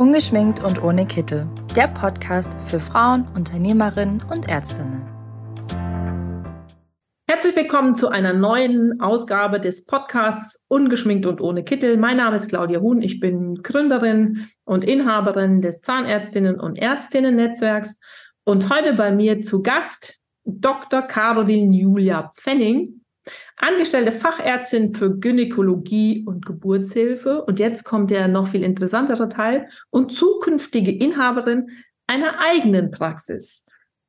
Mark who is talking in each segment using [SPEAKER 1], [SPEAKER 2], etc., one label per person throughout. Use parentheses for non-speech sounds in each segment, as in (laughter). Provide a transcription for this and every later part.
[SPEAKER 1] Ungeschminkt und ohne Kittel. Der Podcast für Frauen, Unternehmerinnen und Ärztinnen.
[SPEAKER 2] Herzlich willkommen zu einer neuen Ausgabe des Podcasts Ungeschminkt und ohne Kittel. Mein Name ist Claudia Huhn. Ich bin Gründerin und Inhaberin des Zahnärztinnen und Ärztinnen-Netzwerks und heute bei mir zu Gast Dr. Caroline Julia Pfenning. Angestellte Fachärztin für Gynäkologie und Geburtshilfe. Und jetzt kommt der noch viel interessantere Teil und zukünftige Inhaberin einer eigenen Praxis.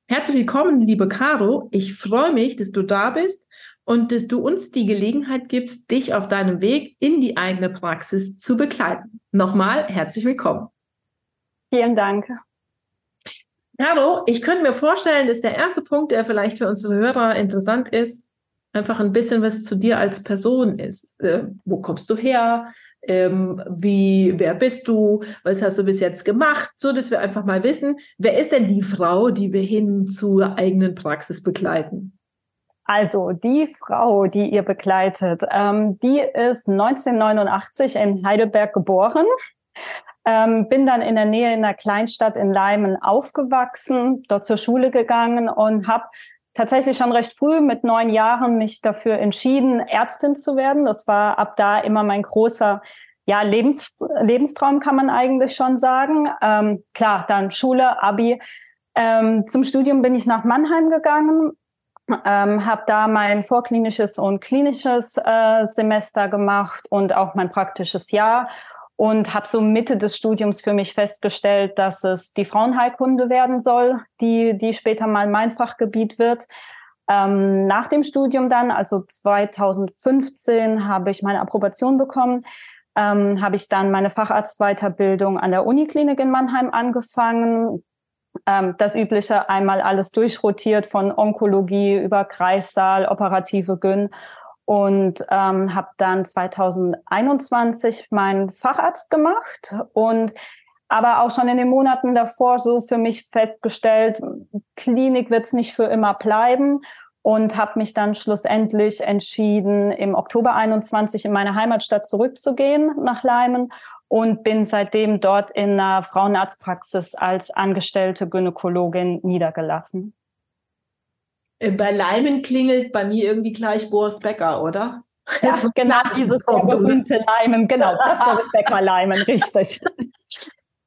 [SPEAKER 2] Herzlich willkommen, liebe Caro. Ich freue mich, dass du da bist und dass du uns die Gelegenheit gibst, dich auf deinem Weg in die eigene Praxis zu begleiten. Nochmal herzlich willkommen.
[SPEAKER 3] Vielen Dank.
[SPEAKER 2] Caro, ich könnte mir vorstellen, dass der erste Punkt, der vielleicht für unsere Hörer interessant ist, einfach ein bisschen was zu dir als Person ist. Äh, wo kommst du her? Ähm, wie, wer bist du? Was hast du bis jetzt gemacht? So, dass wir einfach mal wissen, wer ist denn die Frau, die wir hin zur eigenen Praxis begleiten?
[SPEAKER 3] Also die Frau, die ihr begleitet, ähm, die ist 1989 in Heidelberg geboren. Ähm, bin dann in der Nähe in einer Kleinstadt in Leimen aufgewachsen, dort zur Schule gegangen und habe tatsächlich schon recht früh mit neun Jahren mich dafür entschieden, Ärztin zu werden. Das war ab da immer mein großer ja, Lebens, Lebenstraum, kann man eigentlich schon sagen. Ähm, klar, dann Schule, Abi. Ähm, zum Studium bin ich nach Mannheim gegangen, ähm, habe da mein vorklinisches und klinisches äh, Semester gemacht und auch mein praktisches Jahr und habe so Mitte des Studiums für mich festgestellt, dass es die Frauenheilkunde werden soll, die, die später mal mein Fachgebiet wird. Ähm, nach dem Studium dann, also 2015, habe ich meine Approbation bekommen, ähm, habe ich dann meine Facharztweiterbildung an der Uniklinik in Mannheim angefangen. Ähm, das übliche einmal alles durchrotiert von Onkologie über Kreissaal, operative Gyn und ähm, habe dann 2021 meinen Facharzt gemacht und aber auch schon in den Monaten davor so für mich festgestellt, Klinik wird es nicht für immer bleiben und habe mich dann schlussendlich entschieden, im Oktober 21 in meine Heimatstadt zurückzugehen nach Leimen und bin seitdem dort in einer Frauenarztpraxis als angestellte Gynäkologin niedergelassen.
[SPEAKER 2] Äh, bei Leimen klingelt bei mir irgendwie gleich Boris Becker, oder?
[SPEAKER 3] Ja, genau, dieses berühmte Leimen, genau, das Boris Becker Leimen, (laughs) richtig.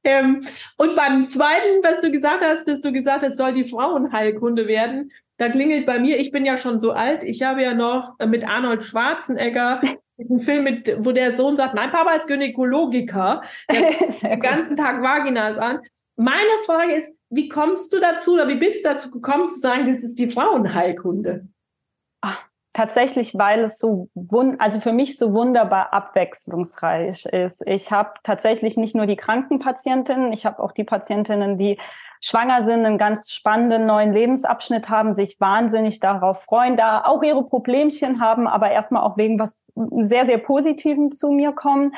[SPEAKER 2] Ähm, und beim zweiten, was du gesagt hast, dass du gesagt hast, soll die Frauenheilkunde werden, da klingelt bei mir, ich bin ja schon so alt, ich habe ja noch mit Arnold Schwarzenegger (laughs) diesen Film mit, wo der Sohn sagt, mein Papa ist Gynäkologiker, der (laughs) den ganzen Tag Vaginas an. Meine Frage ist, wie kommst du dazu oder wie bist du dazu gekommen zu sagen, das ist die Frauenheilkunde?
[SPEAKER 3] Ach, tatsächlich, weil es so also für mich so wunderbar abwechslungsreich ist. Ich habe tatsächlich nicht nur die kranken Patientinnen, ich habe auch die Patientinnen, die schwanger sind, einen ganz spannenden neuen Lebensabschnitt haben, sich wahnsinnig darauf freuen, da auch ihre Problemchen haben, aber erstmal auch wegen was sehr, sehr Positiven zu mir kommen.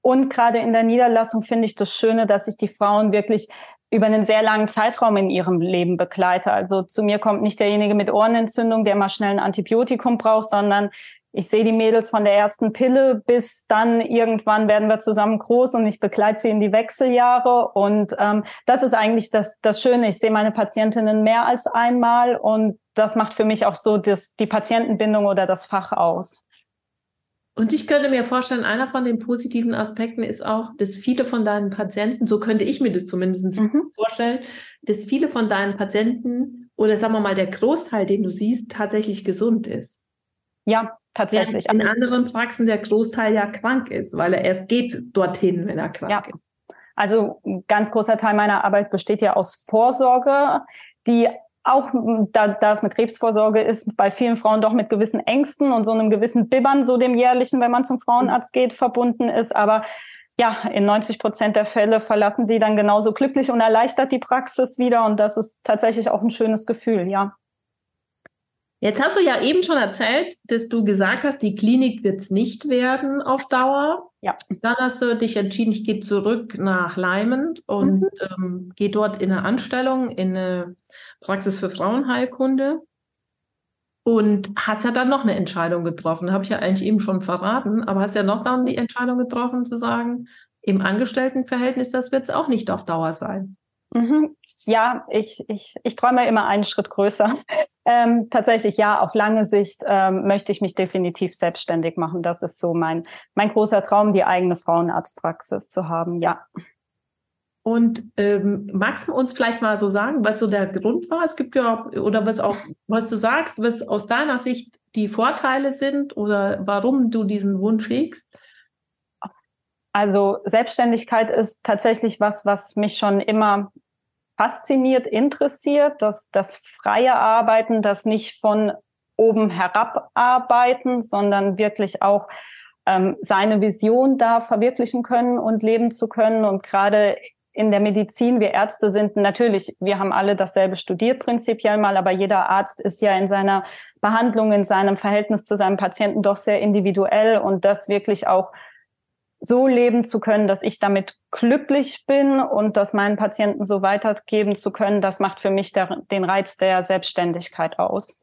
[SPEAKER 3] Und gerade in der Niederlassung finde ich das Schöne, dass ich die Frauen wirklich über einen sehr langen Zeitraum in ihrem Leben begleite. Also zu mir kommt nicht derjenige mit Ohrenentzündung, der mal schnell ein Antibiotikum braucht, sondern ich sehe die Mädels von der ersten Pille bis dann irgendwann werden wir zusammen groß und ich begleite sie in die Wechseljahre. Und ähm, das ist eigentlich das, das Schöne. Ich sehe meine Patientinnen mehr als einmal und das macht für mich auch so das, die Patientenbindung oder das Fach aus.
[SPEAKER 2] Und ich könnte mir vorstellen, einer von den positiven Aspekten ist auch, dass viele von deinen Patienten, so könnte ich mir das zumindest mhm. vorstellen, dass viele von deinen Patienten oder sagen wir mal der Großteil, den du siehst, tatsächlich gesund ist.
[SPEAKER 3] Ja, tatsächlich.
[SPEAKER 2] Ja, in anderen Praxen der Großteil ja krank ist, weil er erst geht dorthin, wenn er krank ja. ist.
[SPEAKER 3] Also ein ganz großer Teil meiner Arbeit besteht ja aus Vorsorge, die auch da, da es eine Krebsvorsorge ist, bei vielen Frauen doch mit gewissen Ängsten und so einem gewissen Bibbern, so dem jährlichen, wenn man zum Frauenarzt geht, verbunden ist. Aber ja, in 90 Prozent der Fälle verlassen sie dann genauso glücklich und erleichtert die Praxis wieder. Und das ist tatsächlich auch ein schönes Gefühl, ja.
[SPEAKER 2] Jetzt hast du ja eben schon erzählt, dass du gesagt hast, die Klinik wird es nicht werden auf Dauer.
[SPEAKER 3] Ja.
[SPEAKER 2] Dann hast du dich entschieden, ich gehe zurück nach Leimen und mhm. ähm, gehe dort in eine Anstellung, in eine Praxis für Frauenheilkunde. Und hast ja dann noch eine Entscheidung getroffen. Habe ich ja eigentlich eben schon verraten, aber hast ja noch dann die Entscheidung getroffen zu sagen, im Angestelltenverhältnis, das wird es auch nicht auf Dauer sein.
[SPEAKER 3] Mhm. Ja, ich, ich, ich träume immer einen Schritt größer. Ähm, tatsächlich, ja, auf lange Sicht ähm, möchte ich mich definitiv selbstständig machen. Das ist so mein, mein großer Traum, die eigene Frauenarztpraxis zu haben, ja.
[SPEAKER 2] Und ähm, magst du uns vielleicht mal so sagen, was so der Grund war? Es gibt ja, oder was auch, was du sagst, was aus deiner Sicht die Vorteile sind oder warum du diesen Wunsch hegst?
[SPEAKER 3] Also Selbstständigkeit ist tatsächlich was, was mich schon immer fasziniert, interessiert, dass das freie Arbeiten, das nicht von oben herab arbeiten, sondern wirklich auch ähm, seine Vision da verwirklichen können und leben zu können. Und gerade in der Medizin, wir Ärzte sind natürlich, wir haben alle dasselbe studiert prinzipiell mal, aber jeder Arzt ist ja in seiner Behandlung, in seinem Verhältnis zu seinem Patienten doch sehr individuell und das wirklich auch so leben zu können, dass ich damit glücklich bin und das meinen Patienten so weitergeben zu können, das macht für mich der, den Reiz der Selbstständigkeit aus.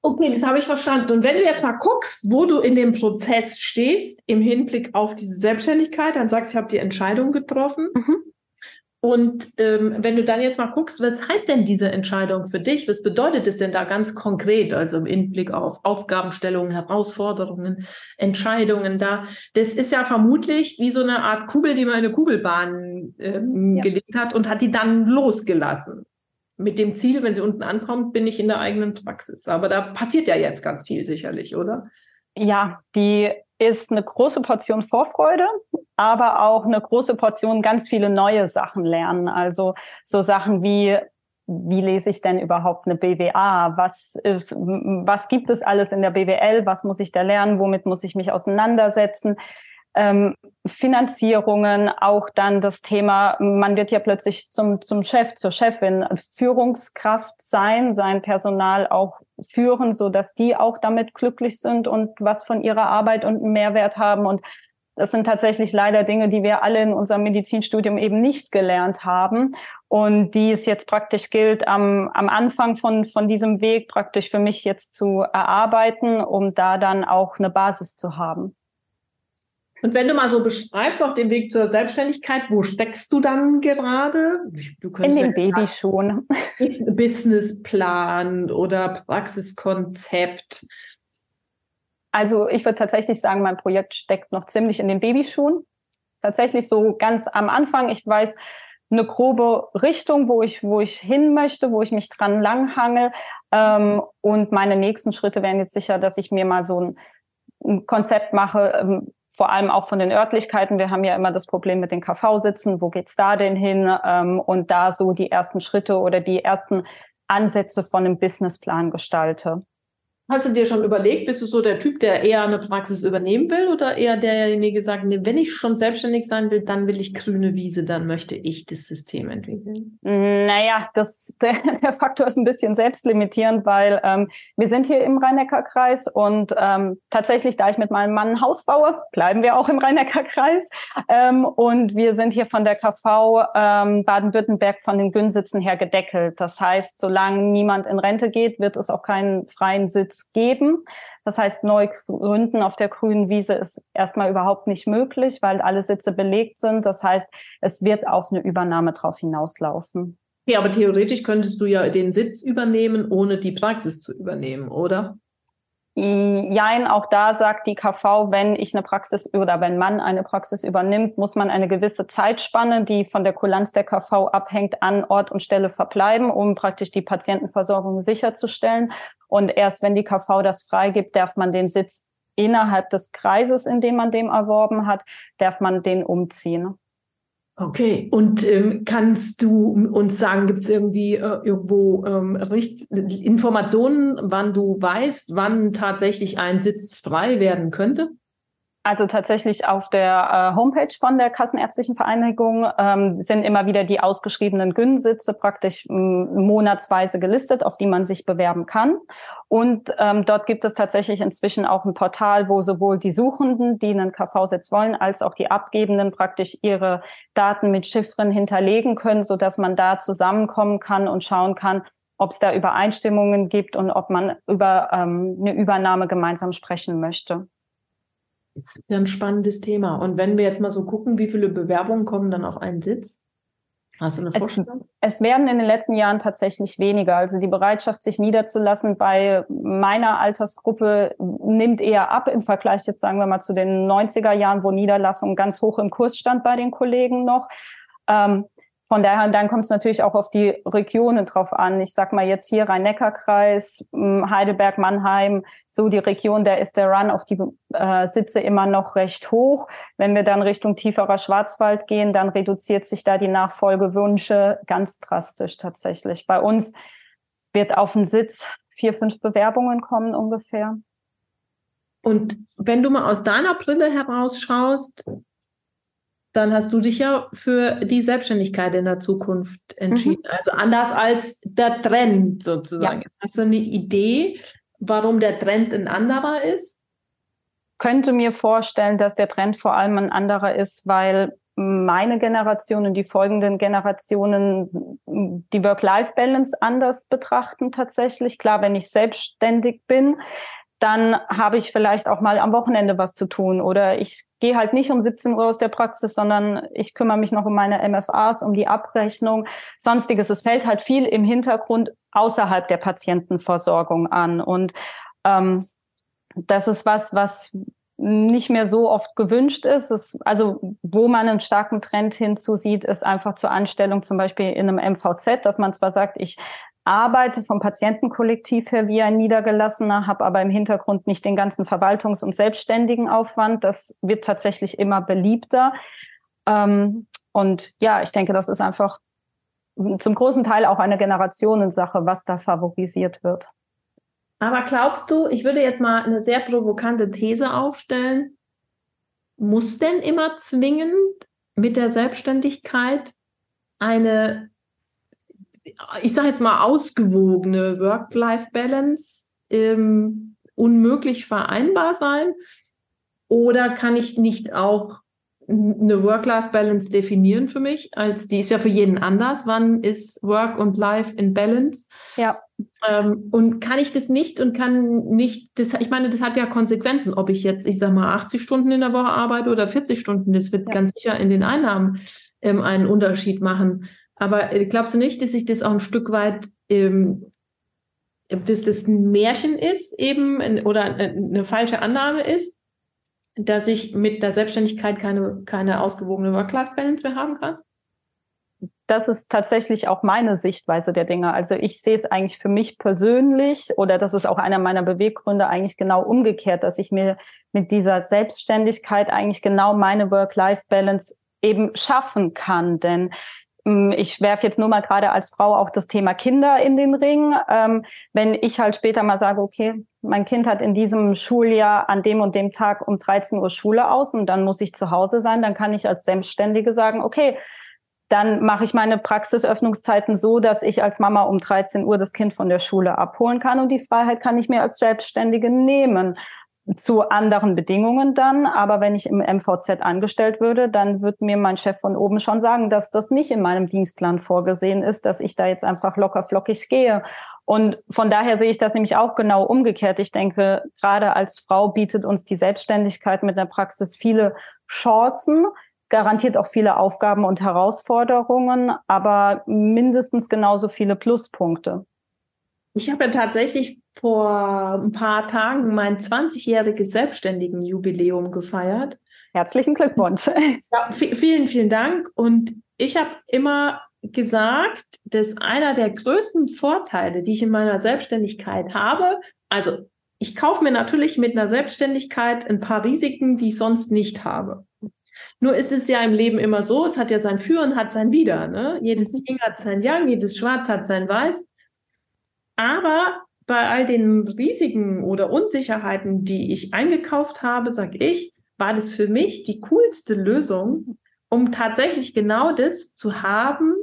[SPEAKER 2] Okay, das habe ich verstanden. Und wenn du jetzt mal guckst, wo du in dem Prozess stehst, im Hinblick auf diese Selbstständigkeit, dann sagst du, ich habe die Entscheidung getroffen. Mhm. Und ähm, wenn du dann jetzt mal guckst, was heißt denn diese Entscheidung für dich? Was bedeutet es denn da ganz konkret? Also im Hinblick auf Aufgabenstellungen, Herausforderungen, Entscheidungen da. Das ist ja vermutlich wie so eine Art Kugel, die man in eine Kugelbahn ähm, ja. gelegt hat und hat die dann losgelassen. Mit dem Ziel, wenn sie unten ankommt, bin ich in der eigenen Praxis. Aber da passiert ja jetzt ganz viel sicherlich, oder?
[SPEAKER 3] Ja, die ist eine große Portion Vorfreude, aber auch eine große Portion ganz viele neue Sachen lernen. Also so Sachen wie, wie lese ich denn überhaupt eine BWA? Was ist, was gibt es alles in der BWL? Was muss ich da lernen? Womit muss ich mich auseinandersetzen? Ähm, Finanzierungen, auch dann das Thema, man wird ja plötzlich zum, zum Chef, zur Chefin, Führungskraft sein, sein Personal auch führen, so dass die auch damit glücklich sind und was von ihrer Arbeit und einen Mehrwert haben. Und das sind tatsächlich leider Dinge, die wir alle in unserem Medizinstudium eben nicht gelernt haben und die es jetzt praktisch gilt, am, am Anfang von, von diesem Weg praktisch für mich jetzt zu erarbeiten, um da dann auch eine Basis zu haben.
[SPEAKER 2] Und wenn du mal so beschreibst auf dem Weg zur Selbstständigkeit, wo steckst du dann gerade?
[SPEAKER 3] In dem Baby schon.
[SPEAKER 2] Businessplan oder Praxiskonzept.
[SPEAKER 3] Also ich würde tatsächlich sagen, mein Projekt steckt noch ziemlich in den Babyschuhen. Tatsächlich so ganz am Anfang. Ich weiß eine grobe Richtung, wo ich, wo ich hin möchte, wo ich mich dran langhangel. Ähm, und meine nächsten Schritte wären jetzt sicher, dass ich mir mal so ein, ein Konzept mache, ähm, vor allem auch von den Örtlichkeiten. Wir haben ja immer das Problem mit den KV-Sitzen. Wo geht's da denn hin? Ähm, und da so die ersten Schritte oder die ersten Ansätze von einem Businessplan gestalte.
[SPEAKER 2] Hast du dir schon überlegt, bist du so der Typ, der eher eine Praxis übernehmen will oder eher derjenige sagt, nee, wenn ich schon selbstständig sein will, dann will ich grüne Wiese, dann möchte ich das System entwickeln?
[SPEAKER 3] Naja, das, (laughs) der, der Faktor ist ein bisschen selbstlimitierend, weil ähm, wir sind hier im Rhein-Neckar-Kreis und ähm, tatsächlich, da ich mit meinem Mann ein Haus baue, bleiben wir auch im Rhein-Neckar-Kreis ähm, und wir sind hier von der KV ähm, Baden-Württemberg von den Günsitzen her gedeckelt. Das heißt, solange niemand in Rente geht, wird es auch keinen freien Sitz Sitz geben. Das heißt, neu gründen auf der grünen Wiese ist erstmal überhaupt nicht möglich, weil alle Sitze belegt sind. Das heißt, es wird auf eine Übernahme drauf hinauslaufen.
[SPEAKER 2] Ja, aber theoretisch könntest du ja den Sitz übernehmen, ohne die Praxis zu übernehmen, oder?
[SPEAKER 3] Jein, auch da sagt die KV, wenn ich eine Praxis oder wenn man eine Praxis übernimmt, muss man eine gewisse Zeitspanne, die von der Kulanz der KV abhängt, an Ort und Stelle verbleiben, um praktisch die Patientenversorgung sicherzustellen. Und erst wenn die KV das freigibt, darf man den Sitz innerhalb des Kreises, in dem man dem erworben hat, darf man den umziehen.
[SPEAKER 2] Okay, und ähm, kannst du uns sagen, gibt es irgendwie äh, irgendwo ähm, Informationen, wann du weißt, wann tatsächlich ein Sitz frei werden könnte?
[SPEAKER 3] Also tatsächlich auf der äh, Homepage von der Kassenärztlichen Vereinigung ähm, sind immer wieder die ausgeschriebenen Gyn-Sitze praktisch monatsweise gelistet, auf die man sich bewerben kann. Und ähm, dort gibt es tatsächlich inzwischen auch ein Portal, wo sowohl die Suchenden, die einen KV-Sitz wollen, als auch die Abgebenden praktisch ihre Daten mit Chiffren hinterlegen können, so dass man da zusammenkommen kann und schauen kann, ob es da Übereinstimmungen gibt und ob man über ähm, eine Übernahme gemeinsam sprechen möchte.
[SPEAKER 2] Das ist ja ein spannendes Thema. Und wenn wir jetzt mal so gucken, wie viele Bewerbungen kommen dann auf einen Sitz? Hast du eine Vorstellung?
[SPEAKER 3] Es, es, werden in den letzten Jahren tatsächlich weniger. Also die Bereitschaft, sich niederzulassen bei meiner Altersgruppe nimmt eher ab im Vergleich jetzt sagen wir mal zu den 90er Jahren, wo Niederlassung ganz hoch im Kurs stand bei den Kollegen noch. Ähm, von daher, dann kommt es natürlich auch auf die Regionen drauf an. Ich sag mal jetzt hier Rhein-Neckar-Kreis, hm, Heidelberg, Mannheim, so die Region, da ist der Run auf die äh, Sitze immer noch recht hoch. Wenn wir dann Richtung tieferer Schwarzwald gehen, dann reduziert sich da die Nachfolgewünsche ganz drastisch tatsächlich. Bei uns wird auf den Sitz vier, fünf Bewerbungen kommen ungefähr.
[SPEAKER 2] Und wenn du mal aus deiner Brille herausschaust, dann hast du dich ja für die Selbstständigkeit in der Zukunft entschieden. Mhm. Also anders als der Trend sozusagen. Ja. Hast du eine Idee, warum der Trend ein anderer ist?
[SPEAKER 3] Könnte mir vorstellen, dass der Trend vor allem ein anderer ist, weil meine Generation und die folgenden Generationen die Work-Life-Balance anders betrachten tatsächlich. Klar, wenn ich selbstständig bin, dann habe ich vielleicht auch mal am Wochenende was zu tun oder ich gehe halt nicht um 17 Uhr aus der Praxis, sondern ich kümmere mich noch um meine MFAs, um die Abrechnung, sonstiges. Es fällt halt viel im Hintergrund außerhalb der Patientenversorgung an und ähm, das ist was, was nicht mehr so oft gewünscht ist. Es, also wo man einen starken Trend hinzusieht, ist einfach zur Anstellung zum Beispiel in einem MVZ, dass man zwar sagt, ich arbeite vom Patientenkollektiv her wie ein Niedergelassener, habe aber im Hintergrund nicht den ganzen Verwaltungs- und selbstständigen Aufwand. Das wird tatsächlich immer beliebter. Ähm, und ja, ich denke, das ist einfach zum großen Teil auch eine Generationensache, was da favorisiert wird.
[SPEAKER 2] Aber glaubst du, ich würde jetzt mal eine sehr provokante These aufstellen, muss denn immer zwingend mit der Selbstständigkeit eine ich sage jetzt mal, ausgewogene Work-Life-Balance ähm, unmöglich vereinbar sein? Oder kann ich nicht auch eine Work-Life-Balance definieren für mich? Als die ist ja für jeden anders. Wann ist Work und Life in Balance?
[SPEAKER 3] Ja.
[SPEAKER 2] Ähm, und kann ich das nicht und kann nicht, das, ich meine, das hat ja Konsequenzen, ob ich jetzt, ich sag mal, 80 Stunden in der Woche arbeite oder 40 Stunden. Das wird ja. ganz sicher in den Einnahmen ähm, einen Unterschied machen. Aber äh, glaubst du nicht, dass sich das auch ein Stück weit, ähm, dass das ein Märchen ist eben oder eine falsche Annahme ist, dass ich mit der Selbstständigkeit keine, keine ausgewogene Work-Life-Balance mehr haben kann?
[SPEAKER 3] das ist tatsächlich auch meine Sichtweise der Dinge. Also ich sehe es eigentlich für mich persönlich oder das ist auch einer meiner Beweggründe eigentlich genau umgekehrt, dass ich mir mit dieser Selbstständigkeit eigentlich genau meine Work-Life-Balance eben schaffen kann. Denn ich werfe jetzt nur mal gerade als Frau auch das Thema Kinder in den Ring. Ähm, wenn ich halt später mal sage, okay, mein Kind hat in diesem Schuljahr an dem und dem Tag um 13 Uhr Schule aus und dann muss ich zu Hause sein, dann kann ich als Selbstständige sagen, okay, dann mache ich meine Praxisöffnungszeiten so, dass ich als Mama um 13 Uhr das Kind von der Schule abholen kann und die Freiheit kann ich mir als Selbstständige nehmen zu anderen Bedingungen dann. Aber wenn ich im MVZ angestellt würde, dann wird mir mein Chef von oben schon sagen, dass das nicht in meinem Dienstplan vorgesehen ist, dass ich da jetzt einfach locker flockig gehe. Und von daher sehe ich das nämlich auch genau umgekehrt. Ich denke, gerade als Frau bietet uns die Selbstständigkeit mit der Praxis viele Chancen, garantiert auch viele Aufgaben und Herausforderungen, aber mindestens genauso viele Pluspunkte.
[SPEAKER 2] Ich habe ja tatsächlich vor ein paar Tagen mein 20-jähriges Selbstständigen-Jubiläum gefeiert.
[SPEAKER 3] Herzlichen Glückwunsch.
[SPEAKER 2] Ja, vielen, vielen Dank. Und ich habe immer gesagt, dass einer der größten Vorteile, die ich in meiner Selbstständigkeit habe, also ich kaufe mir natürlich mit einer Selbstständigkeit ein paar Risiken, die ich sonst nicht habe. Nur ist es ja im Leben immer so, es hat ja sein Für und hat sein Wider. Ne? Jedes mhm. Ding hat sein Yang, jedes Schwarz hat sein Weiß. Aber bei all den Risiken oder Unsicherheiten, die ich eingekauft habe, sage ich, war das für mich die coolste Lösung, um tatsächlich genau das zu haben.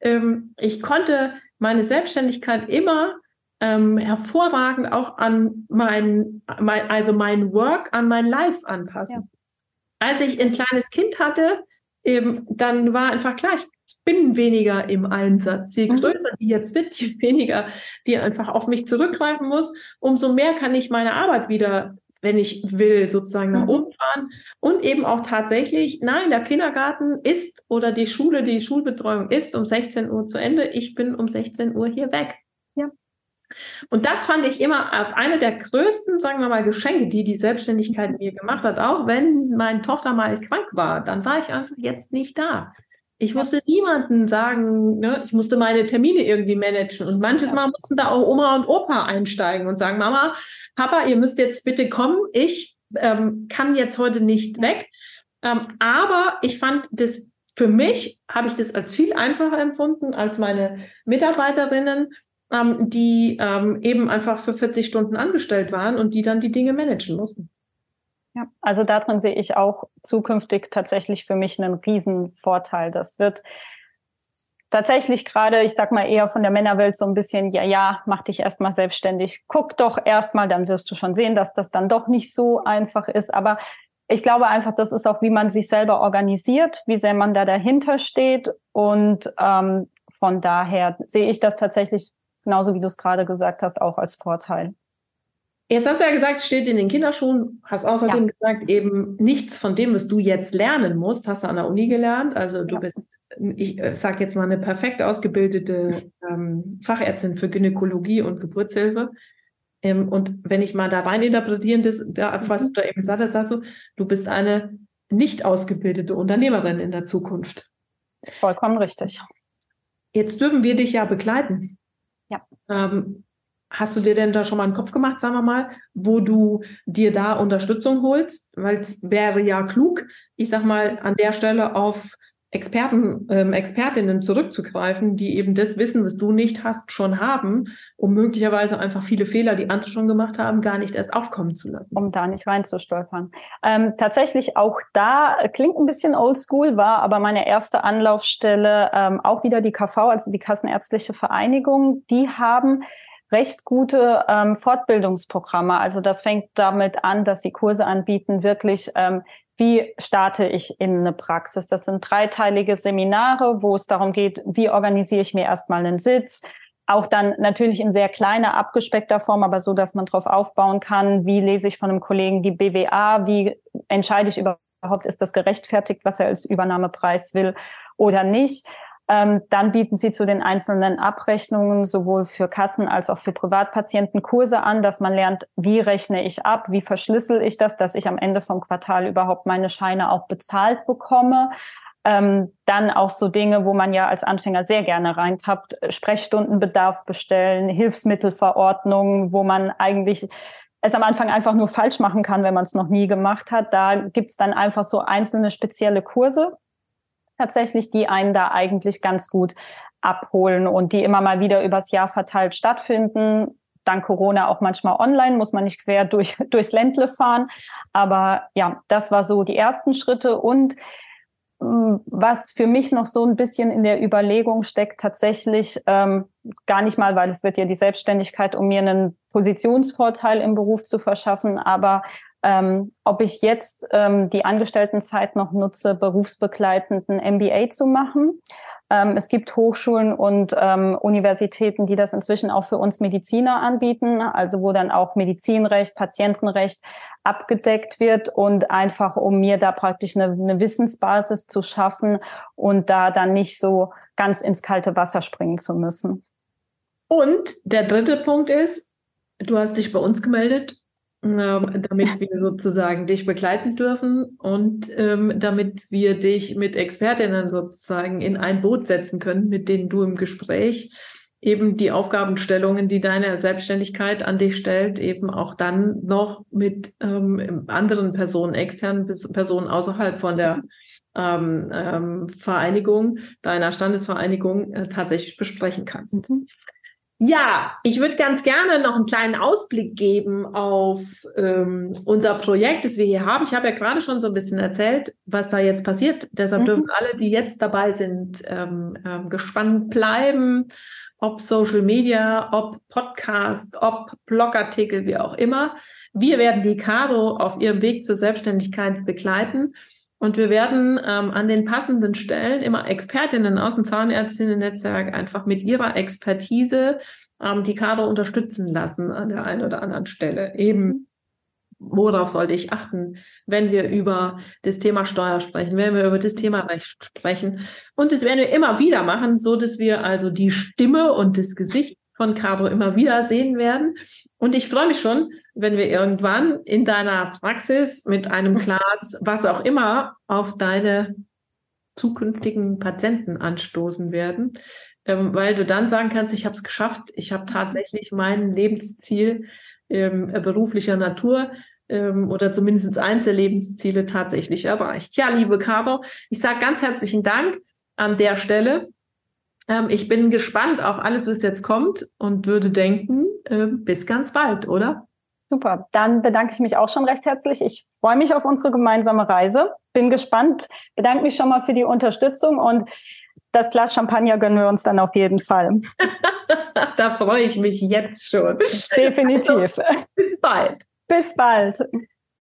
[SPEAKER 2] Ähm, ich konnte meine Selbstständigkeit immer ähm, hervorragend auch an mein, mein, also mein Work an mein Life anpassen. Ja. Als ich ein kleines Kind hatte, eben, dann war einfach klar, ich bin weniger im Einsatz. Je mhm. größer die jetzt wird, je (laughs) weniger die einfach auf mich zurückgreifen muss, umso mehr kann ich meine Arbeit wieder wenn ich will, sozusagen nach mhm. oben fahren. Und eben auch tatsächlich, nein, der Kindergarten ist oder die Schule, die Schulbetreuung ist um 16 Uhr zu Ende. Ich bin um 16 Uhr hier weg. Ja. Und das fand ich immer auf eine der größten, sagen wir mal, Geschenke, die die Selbstständigkeit mir gemacht hat. Auch wenn meine Tochter mal krank war, dann war ich einfach jetzt nicht da. Ich musste niemanden sagen, ne, ich musste meine Termine irgendwie managen. Und manches Mal mussten da auch Oma und Opa einsteigen und sagen, Mama, Papa, ihr müsst jetzt bitte kommen. Ich ähm, kann jetzt heute nicht weg. Ähm, aber ich fand das, für mich habe ich das als viel einfacher empfunden als meine Mitarbeiterinnen, ähm, die ähm, eben einfach für 40 Stunden angestellt waren und die dann die Dinge managen mussten.
[SPEAKER 3] Ja, also darin sehe ich auch zukünftig tatsächlich für mich einen Riesenvorteil. Das wird tatsächlich gerade, ich sag mal eher von der Männerwelt so ein bisschen, ja, ja, mach dich erstmal selbstständig. Guck doch erstmal, dann wirst du schon sehen, dass das dann doch nicht so einfach ist. Aber ich glaube einfach, das ist auch, wie man sich selber organisiert, wie sehr man da dahinter steht. Und ähm, von daher sehe ich das tatsächlich, genauso wie du es gerade gesagt hast, auch als Vorteil.
[SPEAKER 2] Jetzt hast du ja gesagt, steht in den Kinderschuhen, hast außerdem ja. gesagt, eben nichts von dem, was du jetzt lernen musst, hast du an der Uni gelernt. Also du ja. bist, ich äh, sage jetzt mal, eine perfekt ausgebildete ähm, Fachärztin für Gynäkologie und Geburtshilfe. Ähm, und wenn ich mal da rein interpretieren, das, da, was mhm. du da eben gesagt hast, sagst du, du bist eine nicht ausgebildete Unternehmerin in der Zukunft.
[SPEAKER 3] Vollkommen richtig.
[SPEAKER 2] Jetzt dürfen wir dich ja begleiten. Ja. Ähm, Hast du dir denn da schon mal einen Kopf gemacht, sagen wir mal, wo du dir da Unterstützung holst? Weil es wäre ja klug, ich sag mal, an der Stelle auf Experten, ähm, Expertinnen zurückzugreifen, die eben das Wissen, was du nicht hast, schon haben, um möglicherweise einfach viele Fehler, die andere schon gemacht haben, gar nicht erst aufkommen zu lassen.
[SPEAKER 3] Um da nicht reinzustolpern. Ähm, tatsächlich auch da, äh, klingt ein bisschen oldschool, war aber meine erste Anlaufstelle ähm, auch wieder die KV, also die Kassenärztliche Vereinigung. Die haben recht gute ähm, Fortbildungsprogramme. Also das fängt damit an, dass sie Kurse anbieten, wirklich, ähm, wie starte ich in eine Praxis. Das sind dreiteilige Seminare, wo es darum geht, wie organisiere ich mir erstmal einen Sitz. Auch dann natürlich in sehr kleiner, abgespeckter Form, aber so, dass man darauf aufbauen kann, wie lese ich von einem Kollegen die BWA, wie entscheide ich überhaupt, ist das gerechtfertigt, was er als Übernahmepreis will oder nicht. Ähm, dann bieten sie zu den einzelnen Abrechnungen sowohl für Kassen als auch für Privatpatienten Kurse an, dass man lernt, wie rechne ich ab, wie verschlüssel ich das, dass ich am Ende vom Quartal überhaupt meine Scheine auch bezahlt bekomme. Ähm, dann auch so Dinge, wo man ja als Anfänger sehr gerne reintappt, Sprechstundenbedarf bestellen, Hilfsmittelverordnungen, wo man eigentlich es am Anfang einfach nur falsch machen kann, wenn man es noch nie gemacht hat. Da gibt's dann einfach so einzelne spezielle Kurse, tatsächlich, die einen da eigentlich ganz gut abholen und die immer mal wieder übers Jahr verteilt stattfinden. Dank Corona auch manchmal online, muss man nicht quer durch, (laughs) durchs Ländle fahren. Aber ja, das war so die ersten Schritte und mm, was für mich noch so ein bisschen in der Überlegung steckt, tatsächlich ähm, gar nicht mal, weil es wird ja die Selbstständigkeit, um mir einen Positionsvorteil im Beruf zu verschaffen, aber ähm, ob ich jetzt ähm, die Angestelltenzeit noch nutze, berufsbegleitenden MBA zu machen. Ähm, es gibt Hochschulen und ähm, Universitäten, die das inzwischen auch für uns Mediziner anbieten, also wo dann auch Medizinrecht, Patientenrecht abgedeckt wird und einfach, um mir da praktisch eine, eine Wissensbasis zu schaffen und da dann nicht so ganz ins kalte Wasser springen zu müssen.
[SPEAKER 2] Und der dritte Punkt ist, du hast dich bei uns gemeldet damit wir sozusagen dich begleiten dürfen und ähm, damit wir dich mit Expertinnen sozusagen in ein Boot setzen können, mit denen du im Gespräch eben die Aufgabenstellungen, die deine Selbstständigkeit an dich stellt, eben auch dann noch mit ähm, anderen Personen, externen Personen außerhalb von der ähm, ähm, Vereinigung, deiner Standesvereinigung äh, tatsächlich besprechen kannst. Mhm. Ja, ich würde ganz gerne noch einen kleinen Ausblick geben auf ähm, unser Projekt, das wir hier haben. Ich habe ja gerade schon so ein bisschen erzählt, was da jetzt passiert. Deshalb mhm. dürfen alle, die jetzt dabei sind, ähm, ähm, gespannt bleiben, ob Social Media, ob Podcast, ob Blogartikel, wie auch immer. Wir werden die Caro auf ihrem Weg zur Selbstständigkeit begleiten. Und wir werden ähm, an den passenden Stellen immer Expertinnen aus dem Zahnärztinnen-Netzwerk einfach mit ihrer Expertise ähm, die Kader unterstützen lassen an der einen oder anderen Stelle. Eben worauf sollte ich achten, wenn wir über das Thema Steuer sprechen, wenn wir über das Thema Recht sprechen. Und das werden wir immer wieder machen, so dass wir also die Stimme und das Gesicht von Caro immer wieder sehen werden. Und ich freue mich schon, wenn wir irgendwann in deiner Praxis mit einem (laughs) Glas, was auch immer, auf deine zukünftigen Patienten anstoßen werden, ähm, weil du dann sagen kannst, ich habe es geschafft, ich habe tatsächlich mein Lebensziel ähm, beruflicher Natur ähm, oder zumindest eins der Lebensziele tatsächlich erreicht. Ja, liebe Caro, ich sage ganz herzlichen Dank an der Stelle. Ähm, ich bin gespannt auf alles, was jetzt kommt und würde denken, äh, bis ganz bald, oder?
[SPEAKER 3] Super, dann bedanke ich mich auch schon recht herzlich. Ich freue mich auf unsere gemeinsame Reise. Bin gespannt, bedanke mich schon mal für die Unterstützung und das Glas Champagner gönnen wir uns dann auf jeden Fall. (laughs)
[SPEAKER 2] da freue ich mich jetzt schon.
[SPEAKER 3] Definitiv.
[SPEAKER 2] Also, bis bald.
[SPEAKER 3] Bis bald.